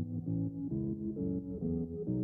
Thank you.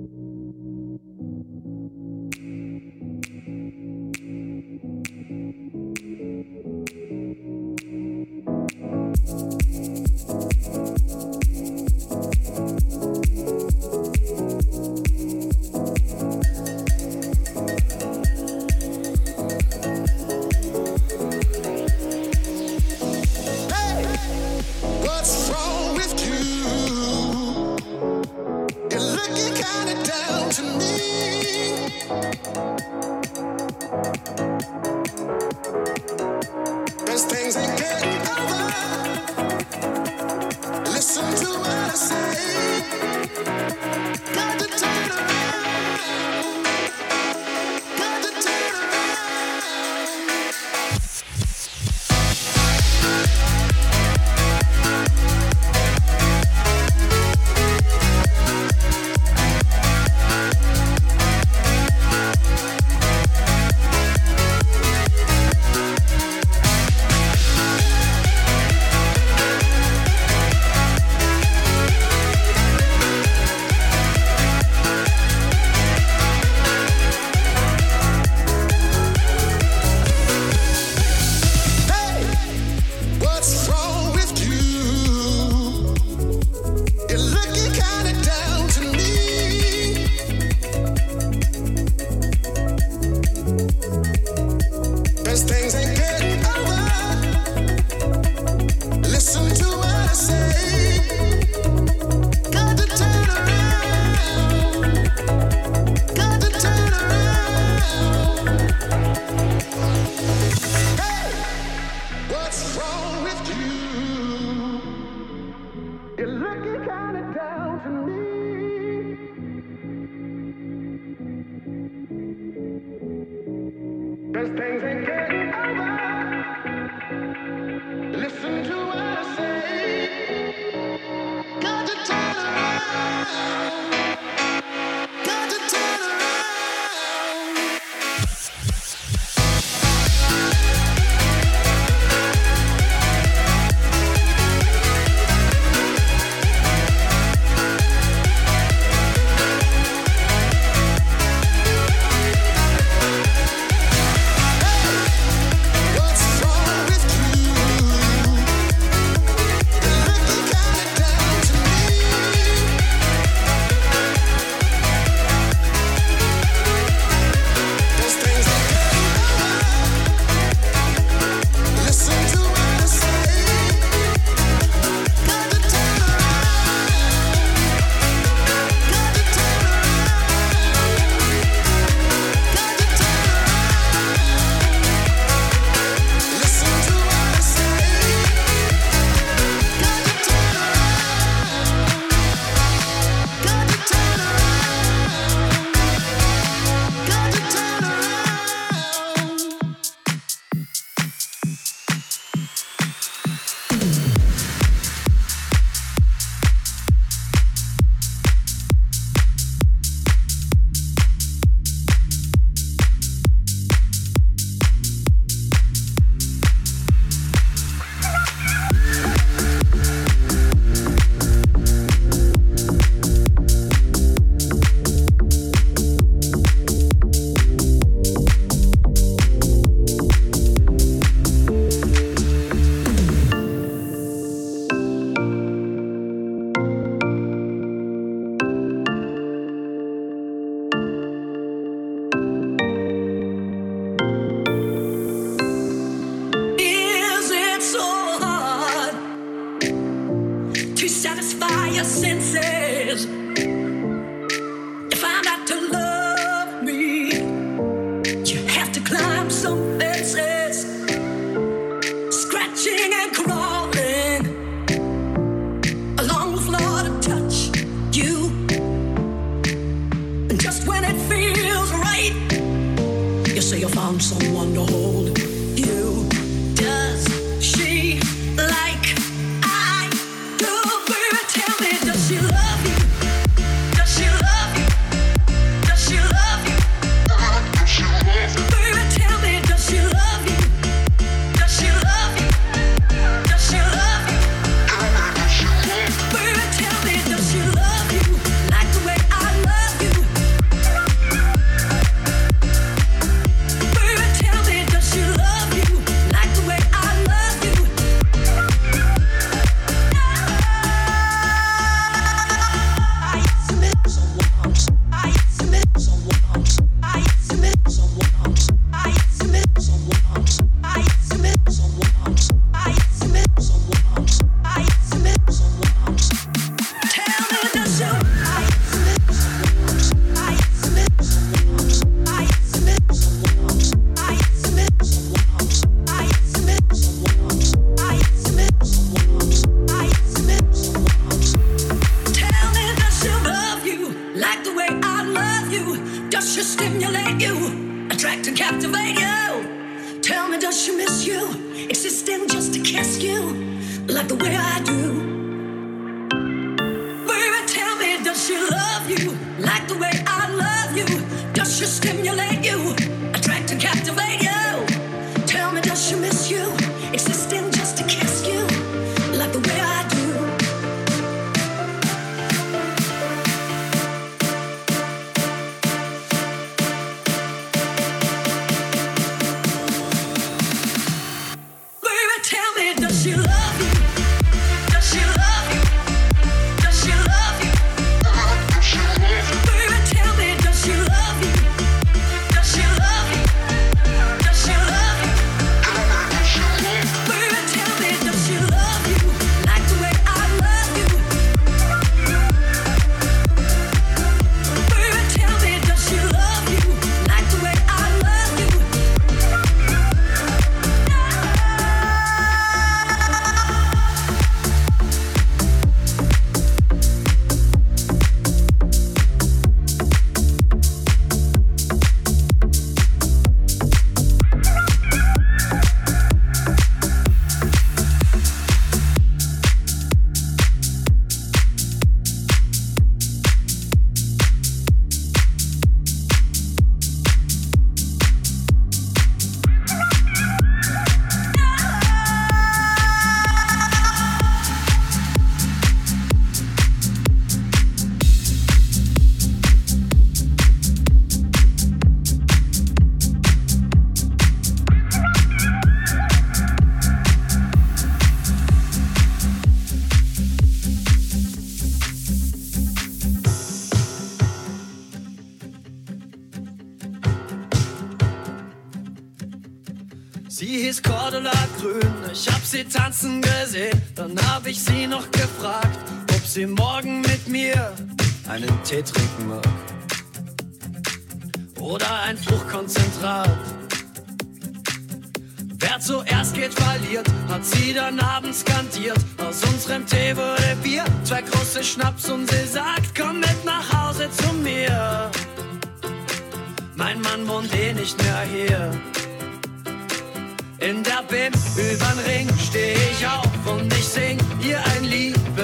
Ihr ein Liebeslied.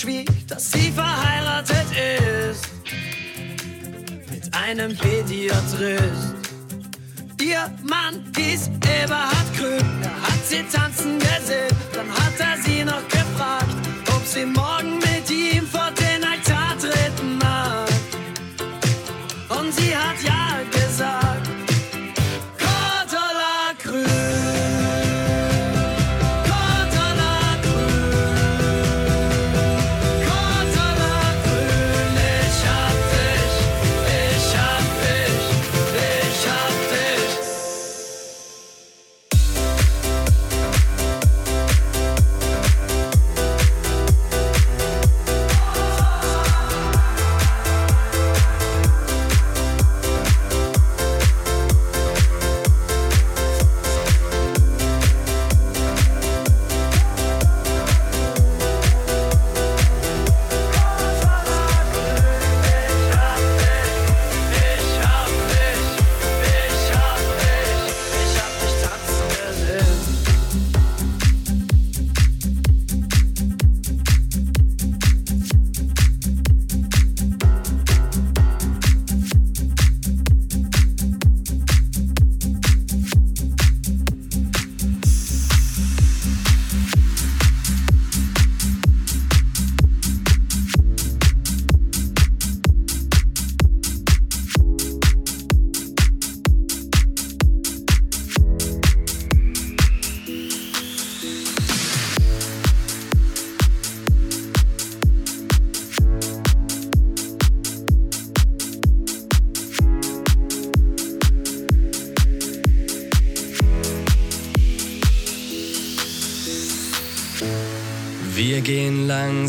Verschwieg, dass sie verheiratet ist mit einem Pädiatrist. Ihr Mann hieß Eberhard Krön, er hat sie tanzen gesehen, dann hat er sie noch gefragt, ob sie morgen mit ihm vor den Altar treten mag. Und sie hat ja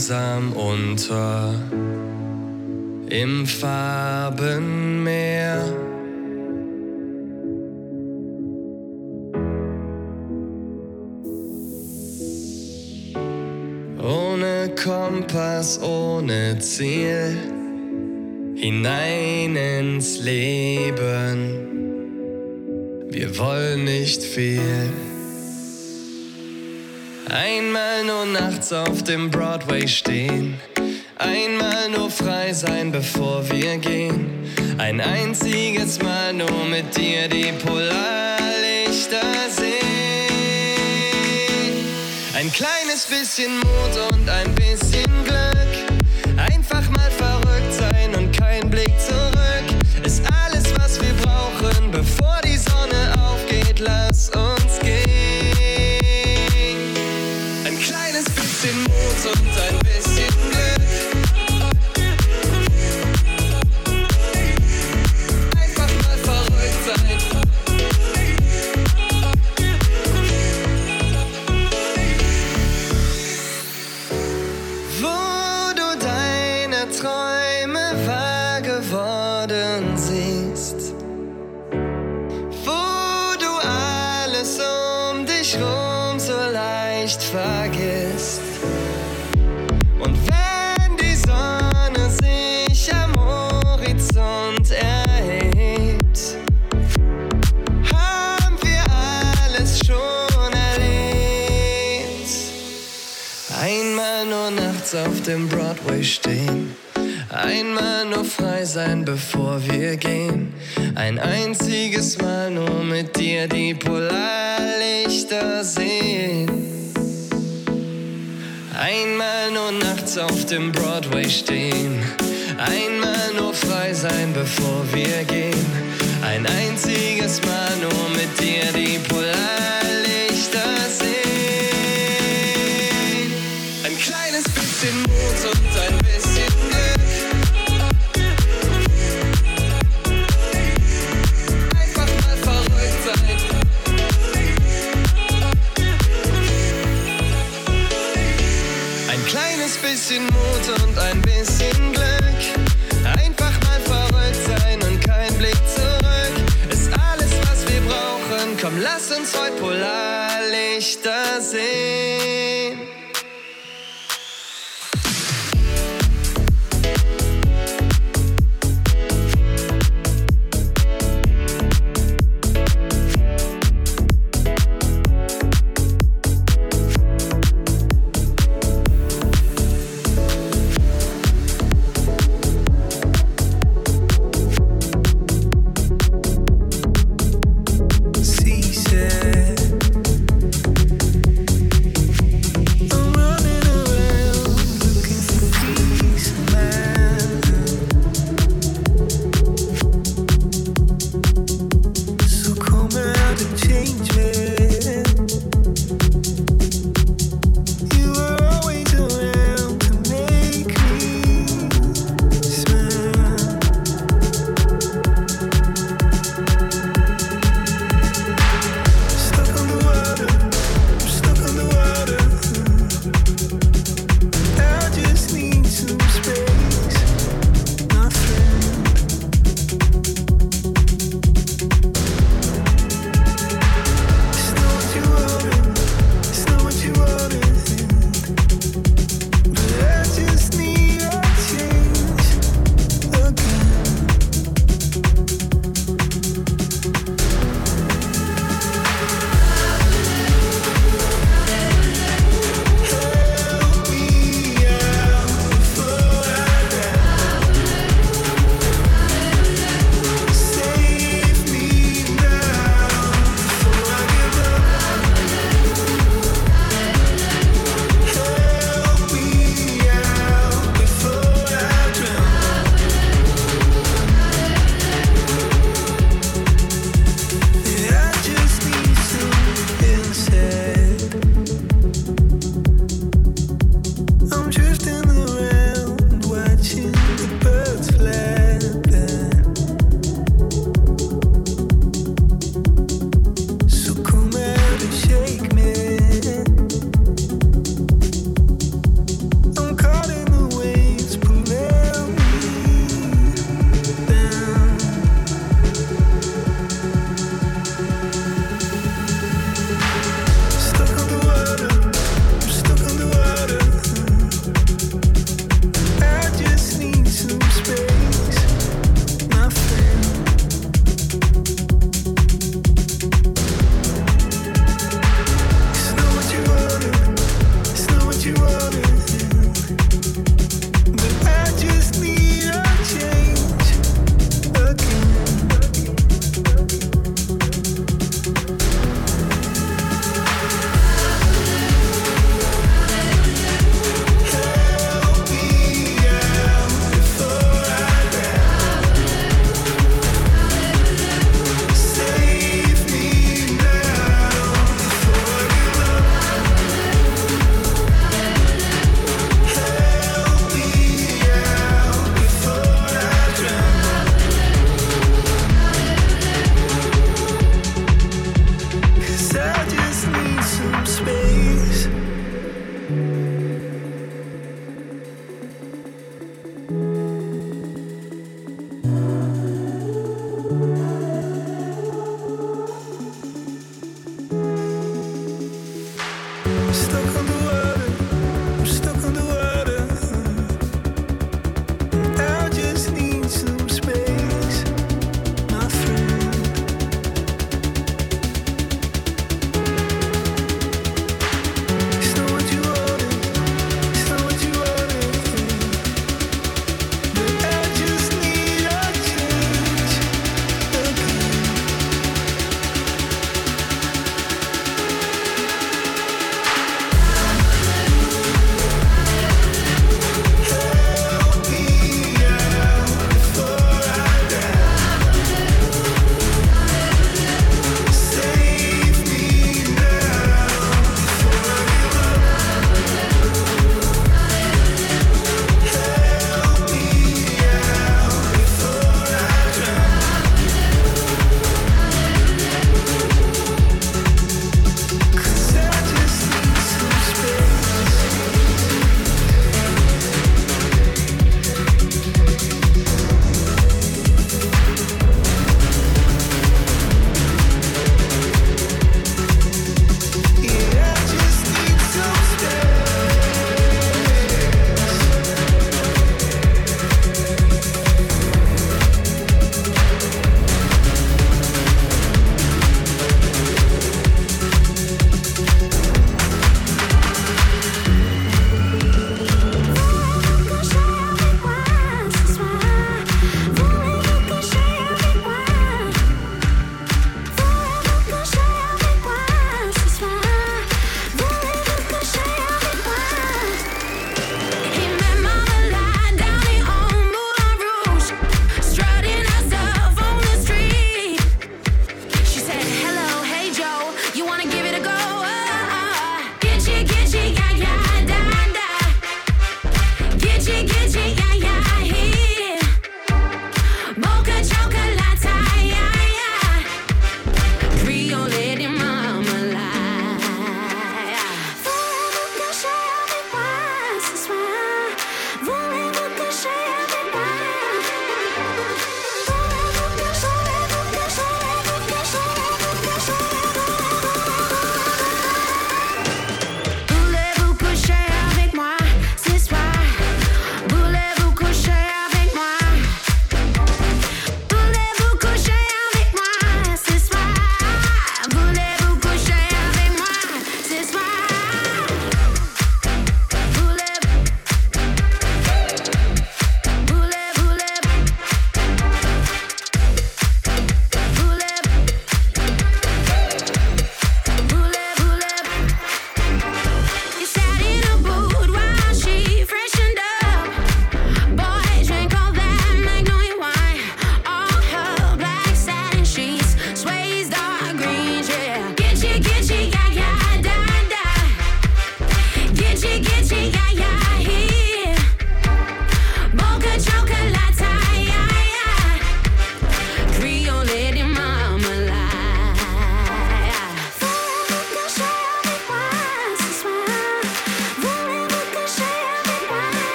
langsam unter im Farbenmeer. Ohne Kompass, ohne Ziel, hinein ins Leben. Wir wollen nicht viel. Einmal nur nachts auf dem Broadway stehen. Einmal nur frei sein, bevor wir gehen. Ein einziges Mal nur mit dir die Polarlichter sehen. Ein kleines bisschen Mut und ein bisschen Glück. Einfach mal verrückt dem Broadway stehen. Einmal nur frei sein, bevor wir gehen. Ein einziges Mal nur mit dir die Polarlichter sehen. Einmal nur nachts auf dem Broadway stehen. Einmal nur frei sein, bevor wir gehen. Ein einziges Mal nur mit dir die Polarlichter und ein bisschen Glück. Einfach mal verrückt sein und kein Blick zurück. Ist alles, was wir brauchen. Komm, lass uns heute Polarlichter sehen.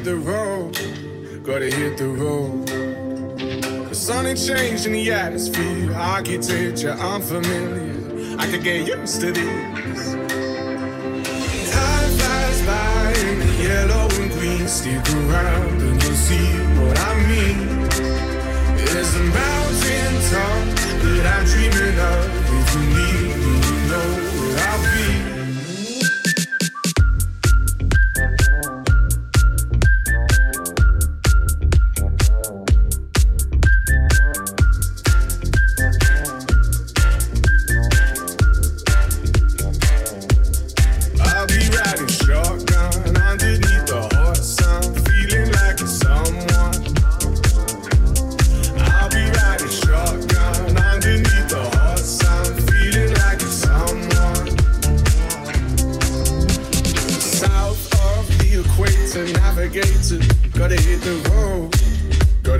Hit the road, gotta hit the road. The sun ain't changed in the atmosphere, architecture unfamiliar. I could get used to this.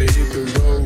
gotta hit the road.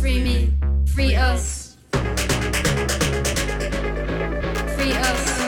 Free me. Free us. Free us.